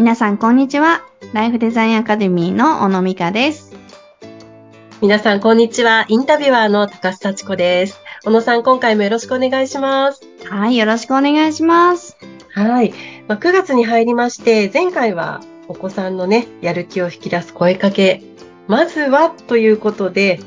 皆さん、こんにちは。ライフデザインアカデミーの小野美香です。皆さん、こんにちは。インタビュアーの高須幸子です。小野さん、今回もよろしくお願いします。はい、よろしくお願いします。はい。まあ、9月に入りまして、前回はお子さんのね、やる気を引き出す声かけ。まずは、ということで、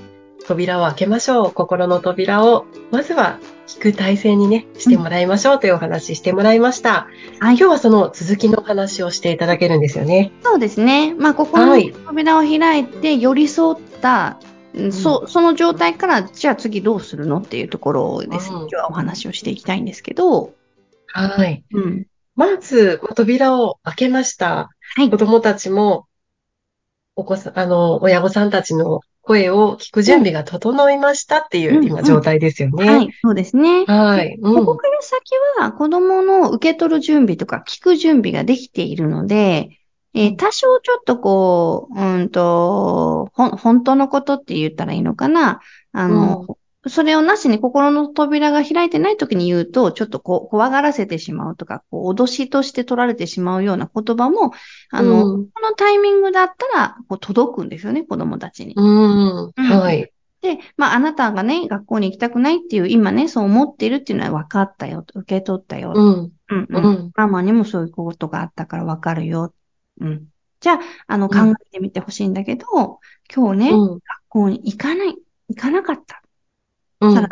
扉を開けましょう。心の扉を、まずは聞く体制にね、してもらいましょうというお話ししてもらいました。はい今日はその続きのお話をしていただけるんですよね。そうですね。まあ、心のはい扉を開いて寄り添った、うんんそその状態から、じゃあ次どうするのっていうところです、うん今日はお話をしていきたいんですけど、はい。うん。まず、まあ扉を開けました。はい子。供たちも、お子さん、あの、親御さんたちの声を聞く準備が整いましたっていう、うん今状態ですよね。はい、そうですね。はい。うん。ここから先は子供の受け取る準備とか聞く準備ができているので、えー多少ちょっとこう、うんと、ほん、本当のことって言ったらいいのかな。あの、それをなしに心の扉が開いてない時に言うと、ちょっとこう、怖がらせてしまうとか、こう、脅しとして取られてしまうような言葉も、あの、うんこのタイミングだったら、こう、届くんですよね、子供たちに。うん。はい。で、まあ、あなたがね、学校に行きたくないっていう、今ね、そう思っているっていうのは分かったよ、受け取ったよ。うん。うんうんうんママにもそういうことがあったから分かるよ。うん。じゃあ、あの、うん考えてみてほしいんだけど、今日ね、うん。学校に行かない、行かなかった。うんたら、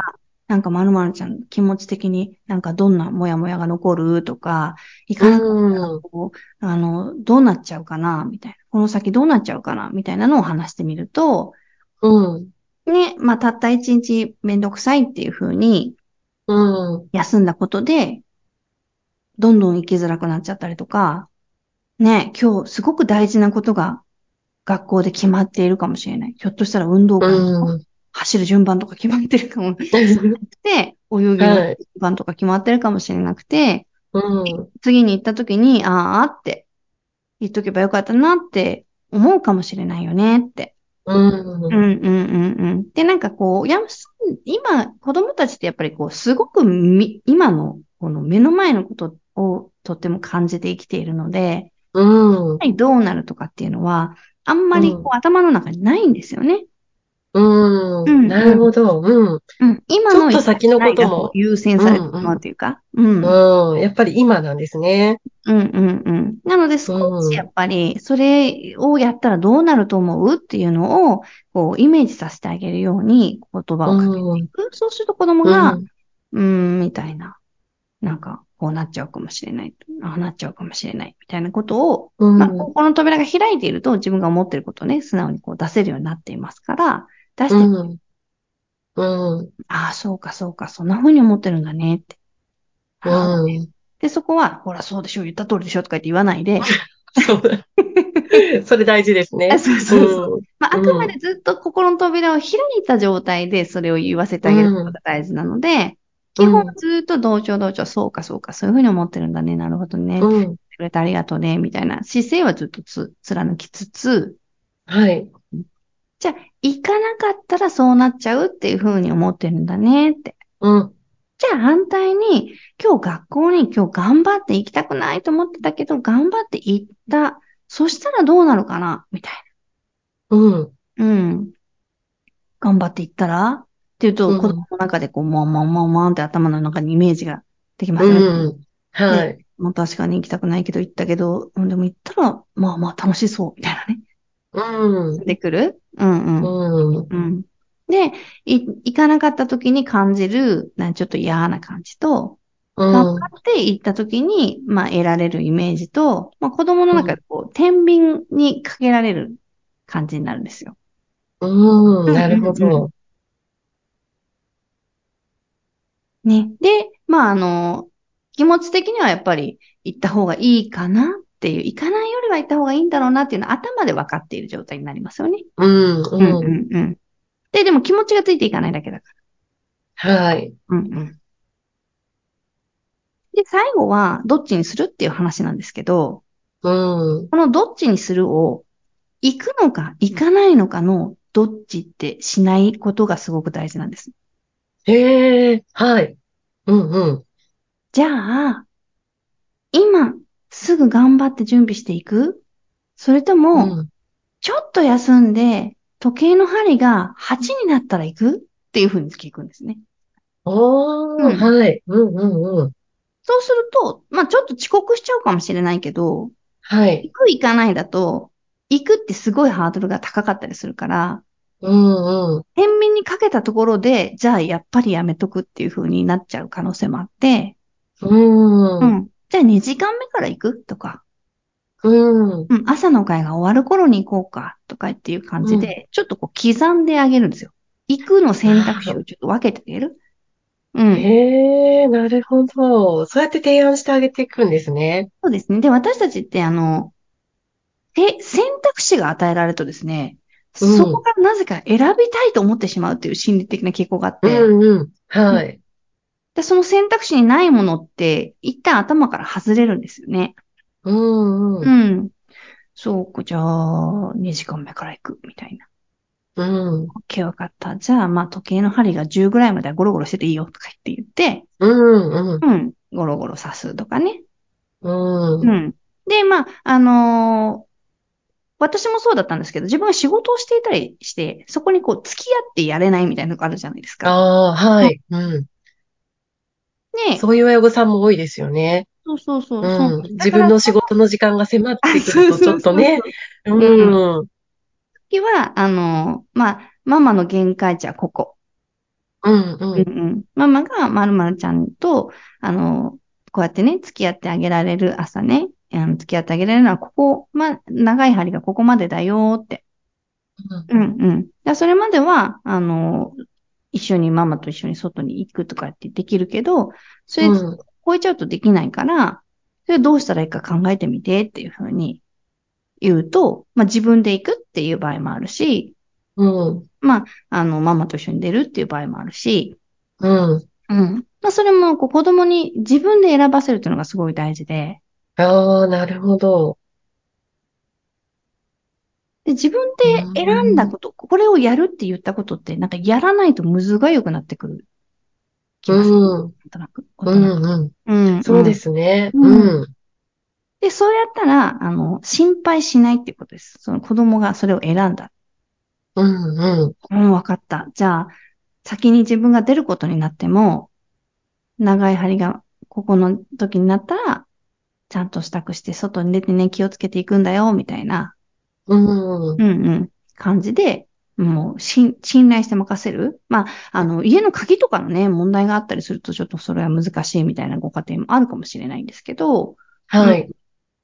なんか、まるまるちゃん、気持ち的になんかどんなモヤモヤが残るとか、行かなかったこう、あの、どうなっちゃうかなみたいな。この先どうなっちゃうかなみたいなのを話してみると、うん。ね、まあ、たった一日めんどくさいっていう風にうん。休んだことで、どんどん生きづらくなっちゃったりとか、ね、今日すごく大事なことが学校で決まっているかもしれない。ひょっとしたら運動会とかうん。走る順番とか決まってるかもしれなくて、泳ぎの順番とか決まってるかもしれなくて、うん。次に行った時に、あーあって言っとけばよかったなって思うかもしれないよねって。うん。うんうんうんうん。で、なんかこう、やす今、子供たちってやっぱりこう、すごくみ、今の、この目の前のことをとっても感じて生きているので、うん。はいどうなるとかっていうのは、あんまりこう、うん頭の中にないんですよね。うん。うんなるほど。うん。うん。今のちょっと先のこともが優先されてしまうというか。うん。うんうん。やっぱり今なんですね。うんうん。なので少しやっぱり、それをやったらどうなると思うっていうのを、こう、イメージさせてあげるように言葉をかけていく。そうすると子供が、うん。うーん、みたいな。なんか、こうなっちゃうかもしれない。ああなっちゃうかもしれない。みたいなことを、うん。まあ、ここの扉が開いていると自分が思っていることをね、素直にこう出せるようになっていますから、出して、うん。うん。ああ、そうかそうか、そんな風に思ってるんだねって。うん。で、そこは、ほら、そうでしょ、言った通りでしょとか言って言わないで、そうだ。それ大事ですね。あそうそうそううん。まあ、あくまでずっと心の扉を開いた状態でそれを言わせてあげることが大事なので、基本ずっと同調同調、そうかそうか、そういうふうに思ってるんだね、なるほどね。うん。くれてありがとうね、みたいな姿勢はずっとつ貫きつつ、はい。じゃあ、行かなかったらそうなっちゃうっていうふうに思ってるんだねって。うん。じゃあ反対に、今日学校に今日頑張って行きたくないと思ってたけど、頑張って行った。そしたらどうなるかなみたいうん。な。うん。頑張って行ったら？っていうと、うん子供の中でこう、もんもんもんもんって頭の中にイメージができますうね。ん。はい。もう確かに行きたくないけど行ったけど、うんでも行ったら、まあまあ楽しそう、みたいなね。うん。出てくる？うんうん。うん。うん。で、い行かなかった時に感じる、なんちょっと嫌な感じと、うん。頑張って行った時に、まあ得られるイメージと、まあ子供の中でこう、天秤にかけられる感じになるんですよ。うん。なるほど。ね。で、まああの、気持ち的にはやっぱり行った方がいいかなっていう、行かないよりは行った方がいいんだろうなっていうのは頭で分かっている状態になりますよね。うん。うんううん。んうん。で、でも気持ちがついていかないだけだかはい。ら。うんうん。で、最後はどっちにするっていう話なんですけど、うん。このどっちにするを、行くのか行かないのかのどっちってしないことがすごく大事なんです。へえ、はい。うんうん。じゃあ、今、すすぐ頑張って準備していく？それとうも、ん。ちょっと休んで、時計の針が8になったら行く？っていうふうに聞くんですね。おー、うんはい。うんうんうん。そうすると、まあちょっと遅刻しちゃうかもしれないけど、はい。行く行かないだと、行くってすごいハードルが高かったりするから、うんうん。天秤にかけたところで、じゃあやっぱりやめとくっていう風になっちゃう可能性もあって、うん。うん。うん。じゃあ2時間目から行く？とか、うん。うん、朝の会が終わる頃に行こうかとかっていう感じで、ちょっとこう刻んであげるんですよ。行くの選択肢をちょっと分けてあげる？うん。へえ、なるほど。そうやって提案してあげていくんですね。そうですね。で、私たちって、あの、て選択肢が与えられるとですね、うんそこからなぜか選びたいと思ってしまうっていう心理的な傾向があって、うんうん。はい。でその選択肢にないものって、一旦頭から外れるんですよね。うんう。うんん。そうか、じゃあ、2時間目から行く、みたいな。うん。OK、わかった。じゃあ、まあ、時計の針が10ぐらいまではゴロゴロしてていいよ、とか言って言って、うんうん。うん、ゴロゴロ刺すとかね。うん。うん。で、まあ、あのー私もそうだったんですけど、自分が仕事をしていたりして、そこにこう、付き合ってやれないみたいなのがあるじゃないですか。ああ、はい。うん。ねそういう親御さんも多いですよね。そうそうそう。う。ん自分の仕事の時間が迫ってくるとちょっとね。そううん。時は、あのーまあ、ママの限界値はここ。うんうん。うんうん。ママがまるまるちゃんと、あの、こうやってね、付き合ってあげられる朝ね、あの付き合ってあげられるのは、ここ、ま、長い針がここまでだよって。うんうん。だそれまでは、あの、一緒にママと一緒に外に行くとかってできるけど、それうん超えちゃうとできないから、それどうしたらいいか考えてみてっていうふうに言うと、まあ自分で行くっていう場合もあるし、うん。まあ、あの、ママと一緒に出るっていう場合もあるし、うん。うん。まあ、それもこう子供に自分で選ばせるっていうのがすごい大事で、ああ、なるほど。で自分で選んだこと、これをやるって言ったことって、なんかやらないとむずが良くなってくる気がする。うんなんとなく。うんうん。うん。そうですすね。うんうん。で、そうやったら、あの、心配しないっていうことです。その子供がそれを選んだ。うんうん。うん、わかった。じゃあ、先に自分が出ることになっても、長い針がここの時になったら、ちゃんと支度して外に出てね、気をつけていくんだよ、みたいな、うん。うんうん、感じで、もう、し信頼して任せる。まあ、あの、家の鍵とかのね、問題があったりすると、ちょっとそれは難しいみたいなご家庭もあるかもしれないんですけど、はい。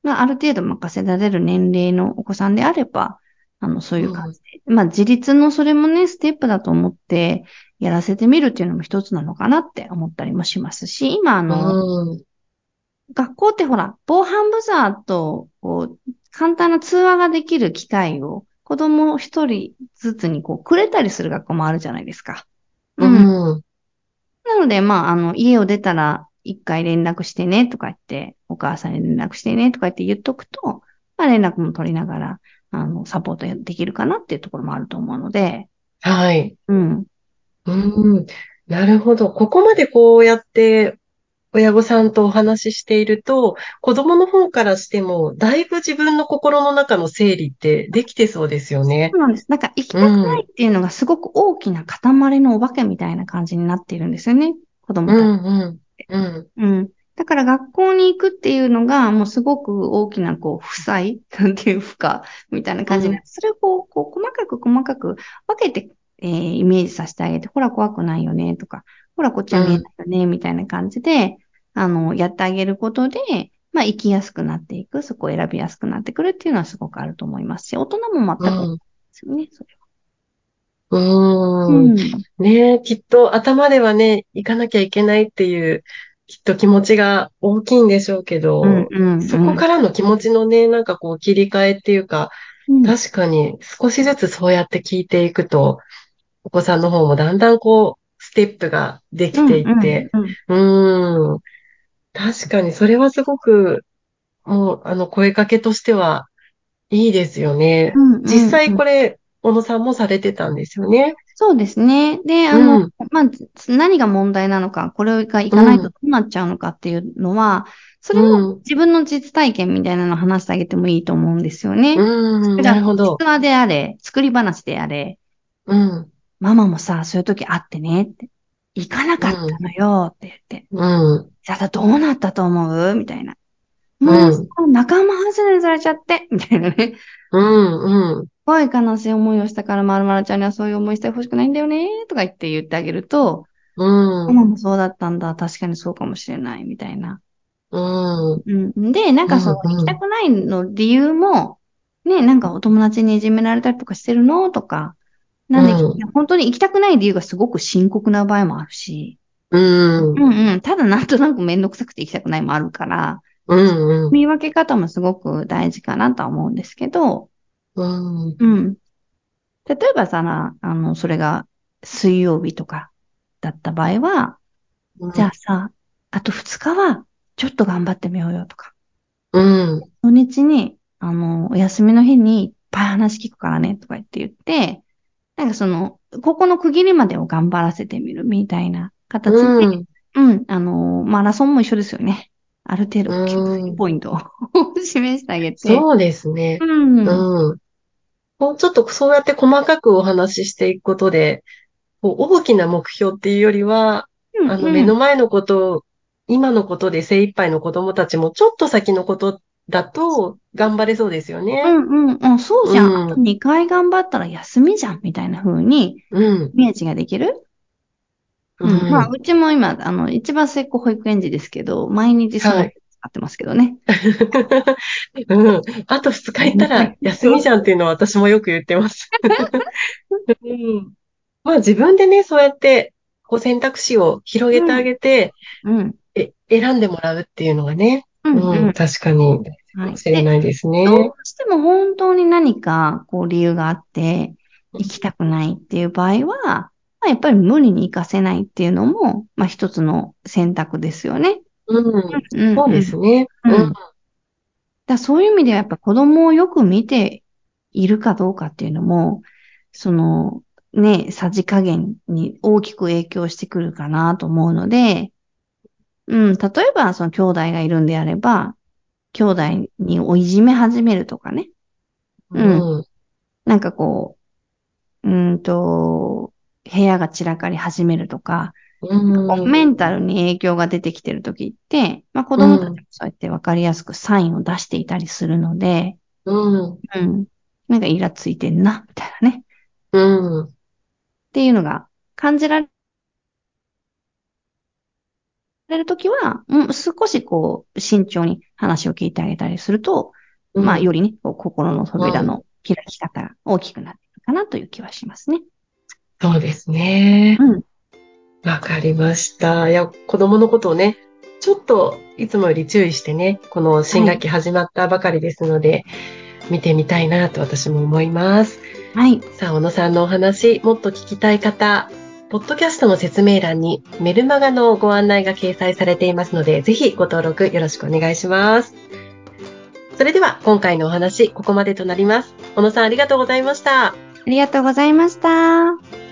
まあ、ある程度任せられる年齢のお子さんであれば、あの、そういう感じで。まあ、自立のそれもね、ステップだと思って、やらせてみるっていうのも一つなのかなって思ったりもしますし、今、あの、うん。学校ってほら、防犯ブザーと、こう、簡単な通話ができる機会を、子供一人ずつにこう、くれたりする学校もあるじゃないですか。うん。なので、まあ、あの、家を出たら、一回連絡してね、とか言って、お母さんに連絡してね、とか言って言っとくと、まあ、連絡も取りながら、あの、サポートできるかなっていうところもあると思うので、はい。うん。うん。なるほど。ここまでこうやって親御さんとお話ししていると、子供の方からしても、だいぶ自分の心の中の整理ってできてそうですよねそ。うなんです。なんか、行きたくないっていうのがすごく大きな塊のお化けみたいな感じになっているんですよね。子供たち。うんうん。うん。うん。だから学校に行くっていうのが、もうすごく大きな、こう、負債 なんていう負荷みたいな感じになって、それをこう、こう、細かく細かく分けて、えーイメージさせてあげて、ほら、怖くないよね、とか、ほら、こっちは見えないよね、みたいな感じで、あの、やってあげることで、まあ、生きやすくなっていく、そこを選びやすくなってくるっていうのはすごくあると思いますし、大人も全く同じですよね、それうは。ん。ねえ、きっと頭ではね、行かなきゃいけないっていう、きっと気持ちが大きいんでしょうけど、うんうんうんそこからの気持ちのね、なんかこう切り替えっていうか、うん確かに少しずつそうやって聞いていくと、お子さんの方もだんだんこう、ステップができていって、うんうんうん。確かにそれはすごく、もう、あの、声かけとしては、いいですよね。うんうん実際これ、小野さんもされてたんですよね。そうですね。で、あうの、ん。まあ、何が問題なのか、これがいかないとどうなっちゃうのかっていうのは、それもうん。自分の実体験みたいなのを話してあげてもいいと思うんですよね。うん。なるほど実。話であれ、作り話であれ、うん。ママもさ、そういう時あってねって。行かなかったのよって言って。うん。じゃあどうなったと思う？みたいな。うんもうさ、仲間外れされちゃって、みたいなね。うん。うん。すごい悲しい思いをしたから、まるまるちゃんにはそういう思いしてほしくないんだよね、とか言って言ってあげると、うん。ママもそうだったんだ、確かにそうかもしれない、みたいな。うん。うん。で、なんかその、う行きたくないの理由も、ね、なんかお友達にいじめられたりとかしてるの？とか、なんで、うん本当に行きたくない理由がすごく深刻な場合もあるし、うん。うんうん。ただなんとなくめんどくさくて行きたくないもあるから、うん。見分け方もすごく大事かなとは思うんですけど、うん。うん。例えばさ、なあの、それが水曜日とかだった場合は、じゃあさ、あと2日はちょっと頑張ってみようよとか、うん。土日に、あの、お休みの日にいっぱい話聞くからねとか言って言って、なんかその、ここの区切りまでを頑張らせてみるみたいな形で、うん。うん、あの、マラソンも一緒ですよね。ある程度、うんポイントを 示してあげて。そうですね。うん。うん。もうちょっとそうやって細かくお話ししていくことで、こう大きな目標っていうよりは、うんあの、目の前のこと、今のことで精一杯の子供たちもちょっと先のことだと頑張れそうですようね。んうんうん、そうじゃん。うんあと2回頑張ったら休みじゃん、みたいな風にうん。イメージができる？うん。まあ、うちも今、あの、一番末っ子保育園児ですけど、毎日そのはい使ってますけどね。うん。あと2日行ったら休みじゃんっていうのは私もよく言ってます。うん。まあ自分でね、そうやってこう選択肢を広げてあげて、うん。え選んでもらうっていうのがね、ううん。確かに。かはい。もしれないですね。どうしても本当に何かこう理由があって行きたくないっていう場合は、まあ、やっぱり無理に行かせないっていうのも、まあ一つの選択ですよね。うん、うんそうですね。うん。うん、だそういう意味ではやっぱ子供をよく見ているかどうかっていうのも、そのね、さじ加減に大きく影響してくるかなと思うので、うん、例えばその兄弟がいるんであれば、兄弟においじめ始めるとかね。うん、なんかこう、うーんと、部屋が散らかり始めるとか、うん、メンタルに影響が出てきてるときって、まあ子供たちもそうやってわかりやすくサインを出していたりするので、うん、うん。なんかイラついてんな、みたいなね。うん、っていうのが感じられるときは、うん、少しこう、慎重に話を聞いてあげたりすると、まあ、よりね、心の扉の開き方が大きくなっていくかなという気はしますね。そうですね。うん。わかりました。いや、子供のことをね、ちょっといつもより注意してね、この新学期始まったばかりですので、見てみたいなと私も思います。はい。さあ、小野さんのお話、もっと聞きたい方、ポッドキャストの説明欄にメルマガのご案内が掲載されていますので、ぜひご登録よろしくお願いします。それでは今回のお話、ここまでとなります。小野さんありがとうございました。ありがとうございました。